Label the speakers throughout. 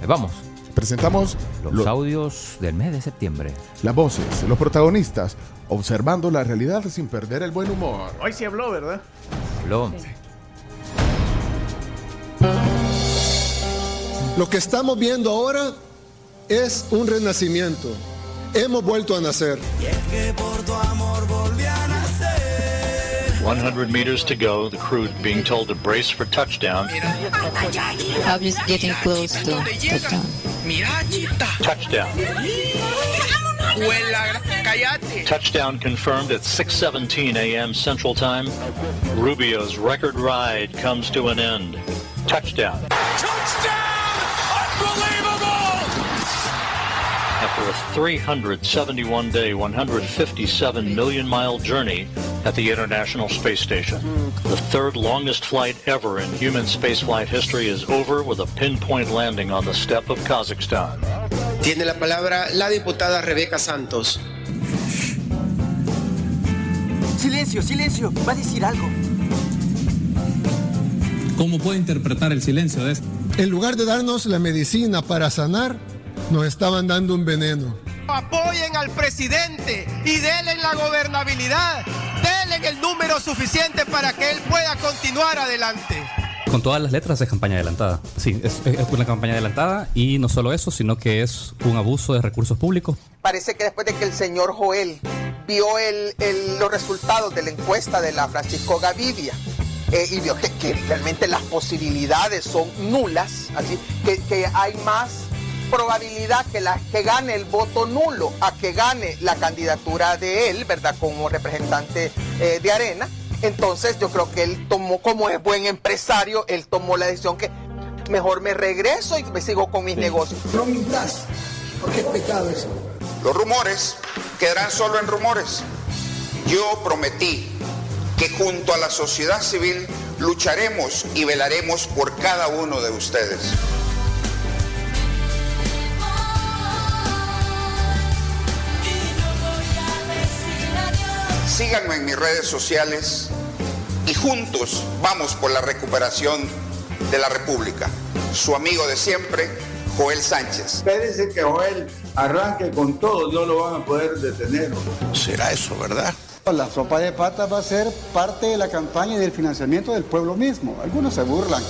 Speaker 1: Eh, Vamos,
Speaker 2: Presentamos
Speaker 1: los
Speaker 2: lo-
Speaker 1: audios del mes de septiembre.
Speaker 2: las voces, los protagonistas, observando la realidad sin perder el buen humor.
Speaker 3: Hoy sí habló, ¿verdad?
Speaker 1: Habló.
Speaker 4: Lo que estamos viendo ahora es un renacimiento. Hemos vuelto a nacer.
Speaker 5: 100 meters to go, the crew being told to brace for touchdown.
Speaker 6: I'm just getting close to touchdown.
Speaker 5: Touchdown. Touchdown confirmed at 6:17 a.m. Central Time. Rubio's record ride comes to an end. Touchdown. After a 371 day, 157 million mile journey at the International Space Station, the third longest flight ever in human spaceflight history is over with a pinpoint landing on the steppe of Kazakhstan.
Speaker 7: Tiene la palabra la diputada Rebeca Santos.
Speaker 8: Silencio, silencio. Va a decir algo.
Speaker 9: ¿Cómo puede interpretar el silencio de esto?
Speaker 4: En lugar de darnos la medicina para sanar, nos estaban dando un veneno.
Speaker 8: Apoyen al presidente y denle la gobernabilidad. Denle el número suficiente para que él pueda continuar adelante.
Speaker 9: Con todas las letras es campaña adelantada. Sí, es, es una campaña adelantada y no solo eso, sino que es un abuso de recursos públicos.
Speaker 10: Parece que después de que el señor Joel vio el- el- los resultados de la encuesta de la Francisco Gavidia eh, y vio que, que realmente las posibilidades son nulas, así que, que hay más probabilidad que, la, que gane el voto nulo a que gane la candidatura de él, ¿verdad? Como representante eh, de Arena. Entonces yo creo que él tomó, como es buen empresario, él tomó la decisión que mejor me regreso y me sigo con mis negocios.
Speaker 4: No mintas, porque es pecado eso.
Speaker 11: Los rumores quedarán solo en rumores. Yo prometí que junto a la sociedad civil lucharemos y velaremos por cada uno de ustedes. Síganme en mis redes sociales y juntos vamos por la recuperación de la República. Su amigo de siempre, Joel Sánchez.
Speaker 12: Espérense que Joel arranque con todo, no lo van a poder detener.
Speaker 11: Será eso, ¿verdad?
Speaker 12: La sopa de patas va a ser parte de la campaña y del financiamiento del pueblo mismo. Algunos se burlan.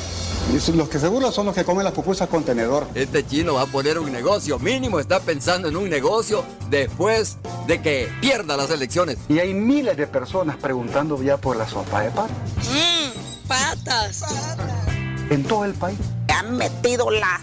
Speaker 12: Y Los que se burlan son los que comen las pupusas con tenedor.
Speaker 13: Este chino va a poner un negocio, mínimo está pensando en un negocio después de que pierda las elecciones.
Speaker 12: Y hay miles de personas preguntando ya por la sopa de patas.
Speaker 6: Mmm, patas.
Speaker 12: En todo el país.
Speaker 10: han metido las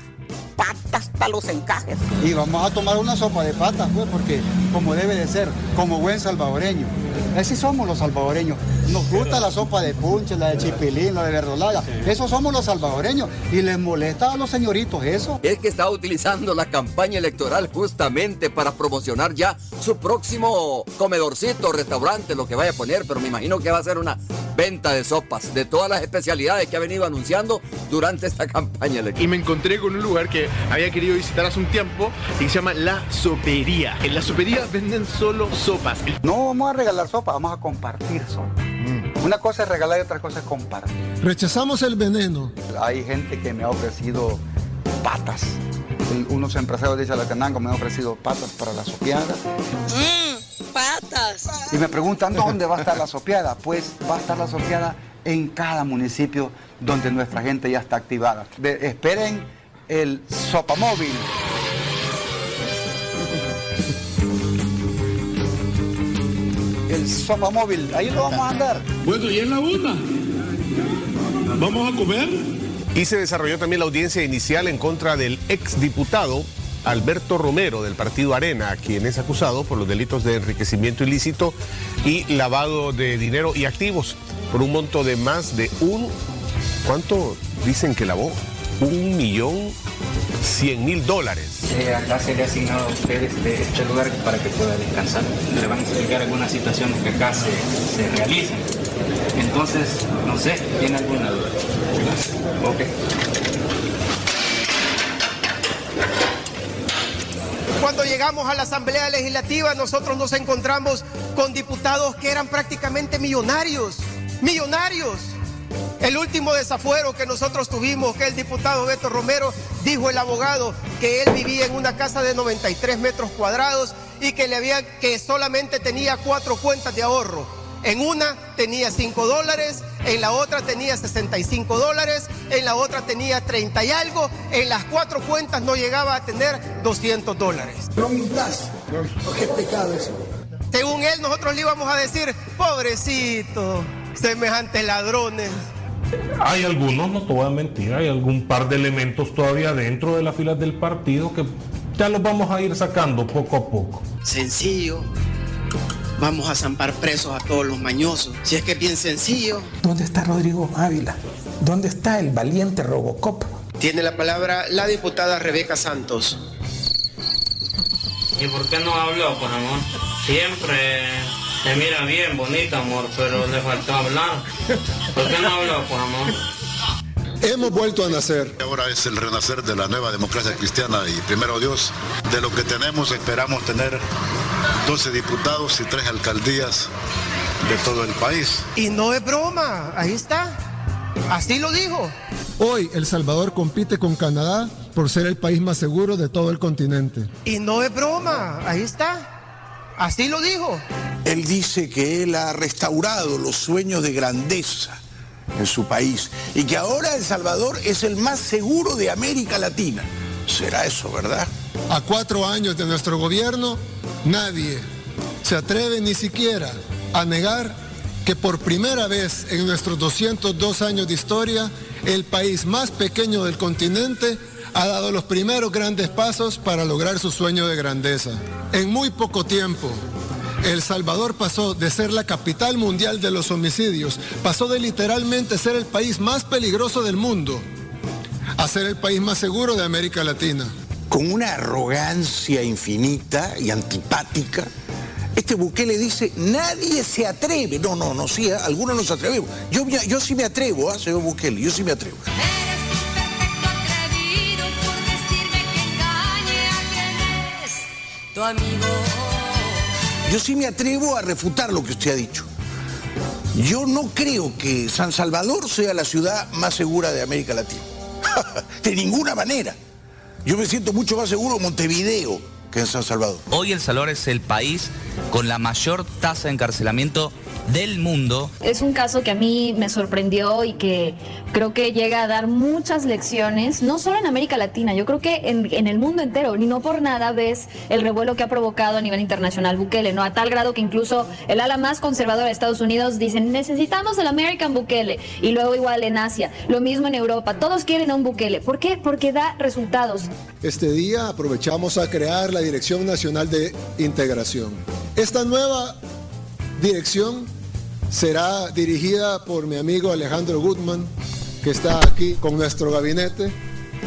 Speaker 10: patas hasta los encajes.
Speaker 12: Y vamos a tomar una sopa de patas, pues, porque como debe de ser, como buen salvadoreño. Así somos los salvadoreños. Nos gusta la sopa de punche, la de chipilín, la de verdolaga. Eso somos los salvadoreños. Y les molesta a los señoritos eso.
Speaker 13: Es que está utilizando la campaña electoral justamente para promocionar ya su próximo comedorcito, restaurante, lo que vaya a poner, pero me imagino que va a ser una venta de sopas, de todas las especialidades que ha venido anunciando durante esta campaña electoral.
Speaker 3: Y me encontré con un lugar que había querido visitar hace un tiempo y que se llama La Sopería. En La Sopería venden solo sopas.
Speaker 12: No vamos a regalar sopa, vamos a compartir sopa. Una cosa es regalar y otra cosa es compartir.
Speaker 4: Rechazamos el veneno.
Speaker 12: Hay gente que me ha ofrecido patas. El- Unos empresarios de Chalatenango me han ofrecido patas para la sopeada.
Speaker 6: Mmm, patas.
Speaker 12: Y me preguntan dónde va a estar la sopeada. Pues va a estar la sopeada en cada municipio donde nuestra gente ya está activada. De- esperen el sopamóvil. El sopamóvil, ahí lo vamos a andar.
Speaker 14: Bueno, y en la una. ¿Vamos a comer?
Speaker 15: Y se desarrolló también la audiencia inicial en contra del exdiputado Alberto Romero del partido Arena, quien es acusado por los delitos de enriquecimiento ilícito y lavado de dinero y activos por un monto de más de un... ¿Cuánto dicen que lavó? Un millón cien mil dólares.
Speaker 16: Eh, acá se le ha asignado a usted este, este lugar para que pueda descansar. Le van a explicar algunas situaciones que acá se, se. Entonces, no sé, ¿tiene alguna duda? Ok.
Speaker 8: Cuando llegamos a la Asamblea Legislativa, nosotros nos encontramos con diputados que eran prácticamente millonarios. Millonarios. El último desafuero que nosotros tuvimos, que el diputado Beto Romero, dijo el abogado que él vivía en una casa de 93 metros cuadrados y que, le había, que solamente tenía cuatro cuentas de ahorro. En una tenía 5 dólares, en la otra tenía 65 dólares, en la otra tenía 30 y algo, en las cuatro cuentas no llegaba a tener 200 dólares.
Speaker 15: No mintas, qué pecado eso.
Speaker 8: Según él, nosotros le íbamos a decir, pobrecito, semejantes ladrones.
Speaker 9: Hay algunos, no te voy a mentir, hay algún par de elementos todavía dentro de las filas del partido que ya los vamos a ir sacando poco a poco.
Speaker 7: Sencillo. Vamos a zampar presos a todos los mañosos. Si es que es bien sencillo.
Speaker 15: ¿Dónde está Rodrigo Ávila? ¿Dónde está el valiente Robocop?
Speaker 7: Tiene la palabra la diputada Rebeca Santos.
Speaker 17: ¿Y por qué no habló, pues amor? Siempre te mira bien, bonita, amor, pero le faltó hablar. ¿Por qué no habló, pues amor?
Speaker 4: Hemos vuelto a nacer.
Speaker 18: Ahora es el renacer de la nueva democracia cristiana y primero Dios, de lo que tenemos esperamos tener 12 diputados y 3 alcaldías de todo el país.
Speaker 8: Y no es broma, ahí está. Así lo dijo.
Speaker 4: Hoy El Salvador compite con Canadá por ser el país más seguro de todo el continente.
Speaker 8: Y no es broma, ahí está. Así lo dijo.
Speaker 15: Él dice que él ha restaurado los sueños de grandeza en su país y que ahora El Salvador es el más seguro de América Latina. ¿Será eso, verdad?
Speaker 4: A cuatro años de nuestro gobierno, nadie se atreve ni siquiera a negar que por primera vez en nuestros 202 años de historia, el país más pequeño del continente ha dado los primeros grandes pasos para lograr su sueño de grandeza. En muy poco tiempo, El Salvador pasó de ser la capital mundial de los homicidios, pasó de literalmente ser el país más peligroso del mundo, a ser el país más seguro de América Latina.
Speaker 15: Con una arrogancia infinita y antipática, este Bukele dice, nadie se atreve. No, no, no, sí, algunos nos atrevemos. Yo, yo sí me atrevo, ¿ah, señor Bukele, yo sí me atrevo.
Speaker 16: Tu amigo.
Speaker 15: Yo sí me atrevo a refutar lo que usted ha dicho. Yo no creo que San Salvador sea la ciudad más segura de América Latina. de ninguna manera. Yo me siento mucho más seguro en Montevideo que en San Salvador.
Speaker 19: Hoy El Salvador es el país con la mayor tasa de encarcelamiento del mundo.
Speaker 20: Es un caso que a mí me sorprendió y que creo que llega a dar muchas lecciones, no solo en América Latina, yo creo que en, en, el mundo entero, ni no por nada ves el revuelo que ha provocado a nivel internacional Bukele, ¿no? A tal grado que incluso el ala más conservadora de Estados Unidos dicen, necesitamos el American Bukele, y luego igual en Asia, lo mismo en Europa, todos quieren a un Bukele. ¿Por qué? Porque da resultados.
Speaker 4: Este día aprovechamos a crear la Dirección Nacional de Integración. Esta nueva dirección será dirigida por mi amigo Alejandro Goodman, que está aquí con nuestro gabinete,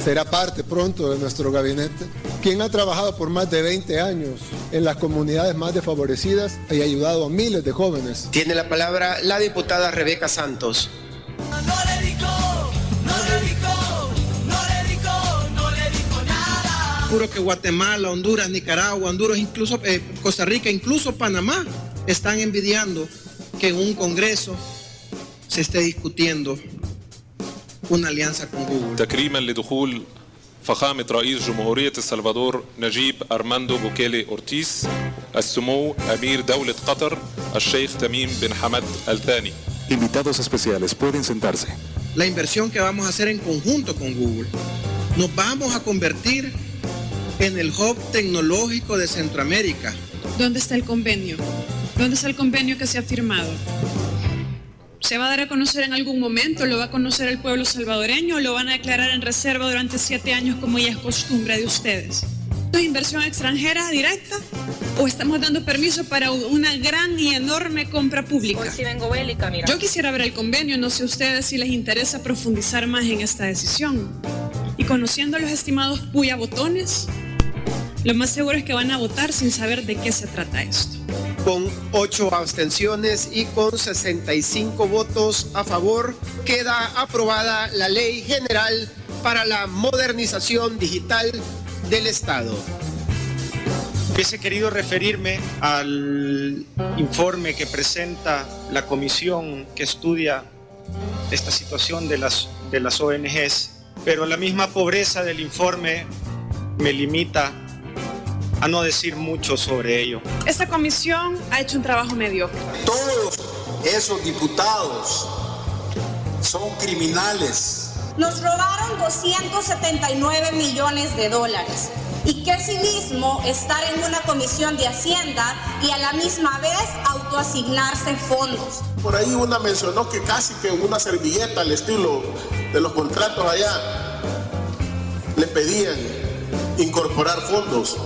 Speaker 4: será parte pronto de nuestro gabinete, quien ha trabajado por más de 20 años en las comunidades más desfavorecidas y ha ayudado a miles de jóvenes.
Speaker 7: Tiene la palabra la diputada Rebeca Santos.
Speaker 3: Puro que Guatemala, Honduras, Nicaragua, Honduras, incluso eh, Costa Rica, incluso Panamá están envidiando que en un congreso se esté discutiendo una alianza con Google.
Speaker 21: تكريما لدخول فخامة رئيس جمهورية السلفادور نجيب أرماندو بوكيلي أورتيس السمو أمير دولة قطر الشيخ تميم بن حمد الثاني
Speaker 22: Invitados especiales pueden sentarse.
Speaker 3: La inversión que vamos a hacer en conjunto con Google. Nos vamos a convertir en el hub tecnológico de Centroamérica.
Speaker 23: ¿Dónde está el convenio? ¿Dónde está el convenio que se ha firmado? ¿Se va a dar a conocer en algún momento? ¿Lo va a conocer el pueblo salvadoreño o lo van a declarar en reserva durante siete años como ya es costumbre de ustedes? ¿Es inversión extranjera directa o estamos dando permiso para una gran y enorme compra pública?
Speaker 24: Hoy sí vengo bélica, mira.
Speaker 23: Yo quisiera ver el convenio, no sé ustedes si les interesa profundizar más en esta decisión. Y conociendo a los estimados puya botones, lo más seguro es que van a votar sin saber de qué se trata esto
Speaker 7: con 8 abstenciones y con 65 votos a favor, queda aprobada la Ley General para la Modernización Digital del Estado.
Speaker 3: Hubiese querido referirme al informe que presenta la comisión que estudia
Speaker 6: esta situación de las, de las ONGs, pero la misma pobreza del informe me limita a no decir mucho sobre ello.
Speaker 23: Esta comisión ha hecho un trabajo mediocre.
Speaker 25: Todos esos diputados son criminales.
Speaker 26: Nos robaron 279 millones de dólares. Y que mismo estar en una comisión de Hacienda y a la misma vez autoasignarse fondos.
Speaker 25: Por ahí una mencionó que casi que una servilleta al estilo de los contratos allá le pedían incorporar fondos.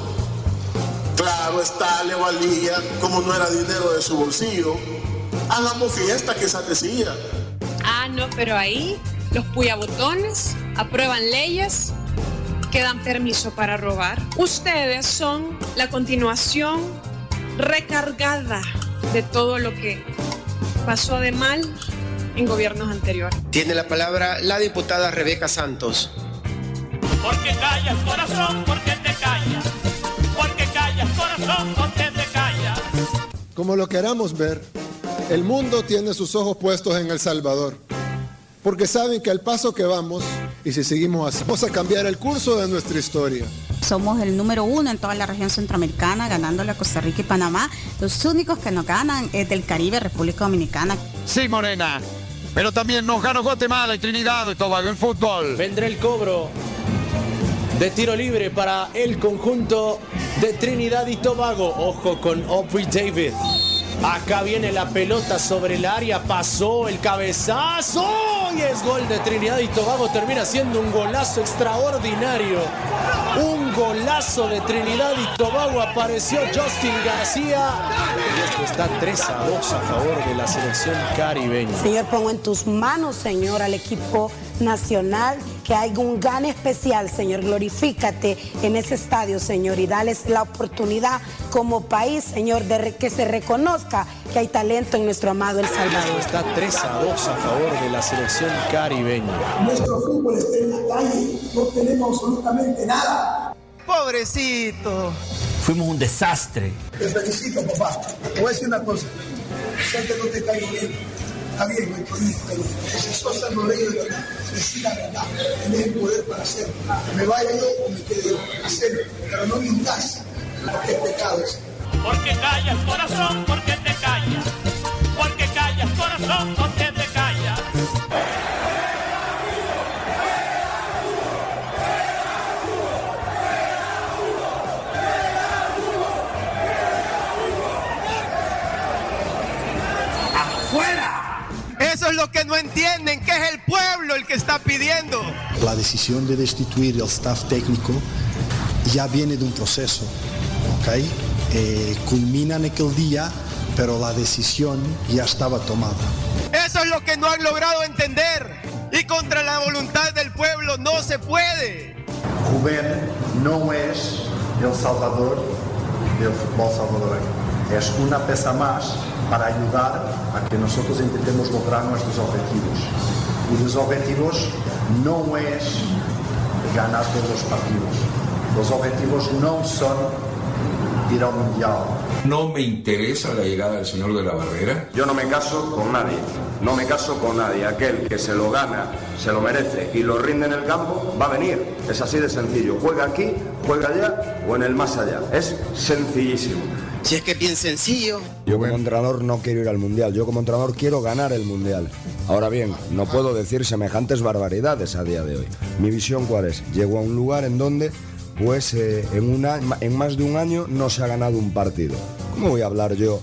Speaker 25: Claro está, le valía, como no era dinero de su bolsillo. Hagamos fiesta, que esa decía.
Speaker 23: Ah, no, pero ahí los puyabotones aprueban leyes que dan permiso para robar. Ustedes son la continuación recargada de todo lo que pasó de mal en gobiernos anteriores.
Speaker 7: Tiene la palabra la diputada Rebeca Santos.
Speaker 27: Porque callas, corazón, porque te
Speaker 4: Como lo queramos ver, el mundo tiene sus ojos puestos en El Salvador. Porque saben que al paso que vamos, y si seguimos así, vamos a cambiar el curso de nuestra historia.
Speaker 16: Somos el número uno en toda la región centroamericana, ganándole a Costa Rica y Panamá. Los únicos que nos ganan es del Caribe, República Dominicana.
Speaker 24: Sí, Morena. Pero también nos ganó Guatemala y Trinidad y Tobago en fútbol.
Speaker 28: Vendrá el cobro de tiro libre para el conjunto de Trinidad y Tobago. Ojo con Aubrey David. Acá viene la pelota sobre el área, pasó el cabezazo y es gol de Trinidad y Tobago. Termina siendo un golazo extraordinario. Un golazo de Trinidad y Tobago. Apareció Justin García. Y esto está 3 a 2 a favor de la selección caribeña.
Speaker 26: Señor, pongo en tus manos, Señor, al equipo nacional, que haya un gane especial, Señor. Glorifícate en ese estadio, Señor, y dales la oportunidad como país, Señor, de que se reconozca que hay talento en nuestro amado El Salvador.
Speaker 28: Está 3 a 2 a favor de la selección caribeña.
Speaker 25: Nuestro fútbol está en la calle, no tenemos absolutamente nada.
Speaker 8: Pobrecito.
Speaker 29: Fuimos un desastre.
Speaker 25: Te felicito, papá. Te voy a decir una cosa. Sé que no te caigo bien. Está bien, no hay pero si sos salvadoreño de verdad, decir la verdad. Tenés el poder para hacerlo. Me vaya yo o me quede. Hacerlo. Pero no mintas. Porque es pecado eso.
Speaker 27: Porque callas, corazón, porque te callas. Porque callas, corazón, porque
Speaker 8: es lo que no entienden, que es el pueblo el que está pidiendo.
Speaker 30: La decisión de destituir el staff técnico ya viene de un proceso, ¿ok? Eh, culmina en aquel día, pero la decisión ya estaba tomada.
Speaker 8: Eso es lo que no han logrado entender. Y contra la voluntad del pueblo no se puede.
Speaker 30: Rubén no es el salvador del fútbol salvadoreño. Es una pieza más para ayudar a que nosotros intentemos lograr nuestros objetivos. Y los objetivos no es ganar todos los partidos. Los objetivos no son ir al mundial.
Speaker 31: No me interesa la llegada del señor de la barrera.
Speaker 32: Yo no me caso con nadie, no me caso con nadie. Aquel que se lo gana, se lo merece y lo rinde en el campo, va a venir. Es así de sencillo. Juega aquí, juega allá o en el más allá. Es sencillísimo.
Speaker 7: Si es que bien sencillo.
Speaker 33: Yo como entrenador no quiero ir al Mundial, yo como entrenador quiero ganar el Mundial. Ahora bien, no puedo decir semejantes barbaridades a día de hoy. Mi visión cuál es? Llego a un lugar en donde pues eh, en, una, en más de un año no se ha ganado un partido. ¿Cómo voy a hablar yo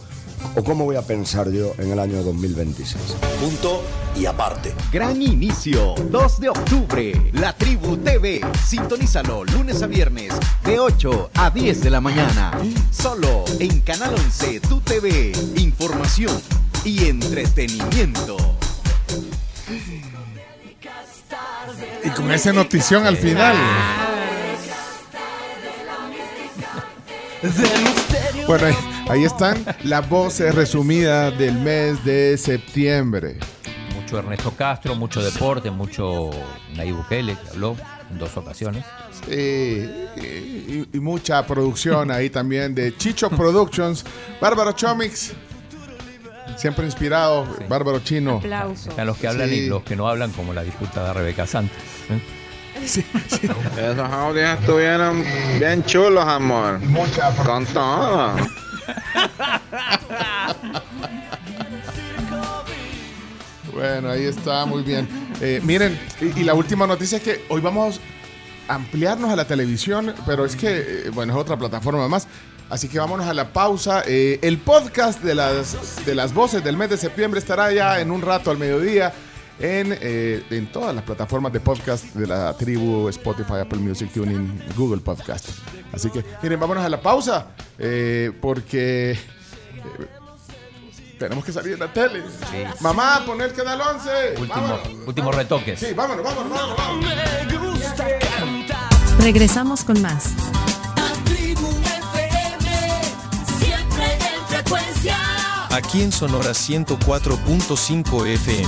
Speaker 33: o cómo voy a pensar yo en el año 2026?
Speaker 15: Punto y aparte.
Speaker 34: Gran inicio, 2 de octubre, La Tribu TV. Sintonízalo lunes a viernes de 8 a 10 de la mañana. Solo en Canal 11, Tu TV. Información y entretenimiento.
Speaker 2: Y con esa notición al final. Bueno, ahí, están las voces resumidas del mes de septiembre.
Speaker 1: Mucho Ernesto Castro, mucho deporte, mucho Nayib Bukele, que habló en dos ocasiones.
Speaker 2: Sí, y, y mucha producción ahí también de Chicho Productions. Bárbara Chomix. Siempre inspirado, bárbaro chino.
Speaker 16: Aplausos.
Speaker 1: Están los que hablan
Speaker 2: Sí.
Speaker 1: y los que no hablan, como la diputada Rebeca Santos. ¿eh?
Speaker 35: Esos audios estuvieron bien chulos, amor. Con todo.
Speaker 2: Bueno, ahí está, muy bien. Eh, miren, y, la última noticia es que hoy vamos a ampliarnos a la televisión, pero es que, eh, bueno, es otra plataforma más. Así que vámonos a la pausa. Eh, el podcast de las, de las voces del mes de septiembre estará ya en un rato al mediodía en, eh, en todas las plataformas de podcast de la tribu, Spotify, Apple Music, Tuning, Google Podcast. Así que, miren, vámonos a la pausa eh, porque... eh, tenemos que salir en la tele. Mamá, poner el canal 11.
Speaker 1: Último, últimos retoques.
Speaker 2: Sí, vámonos, vámonos, vámonos. vámonos.
Speaker 36: Regresamos con más.
Speaker 37: Siempre en frecuencia.
Speaker 38: Aquí en Sonora 104.5 FM.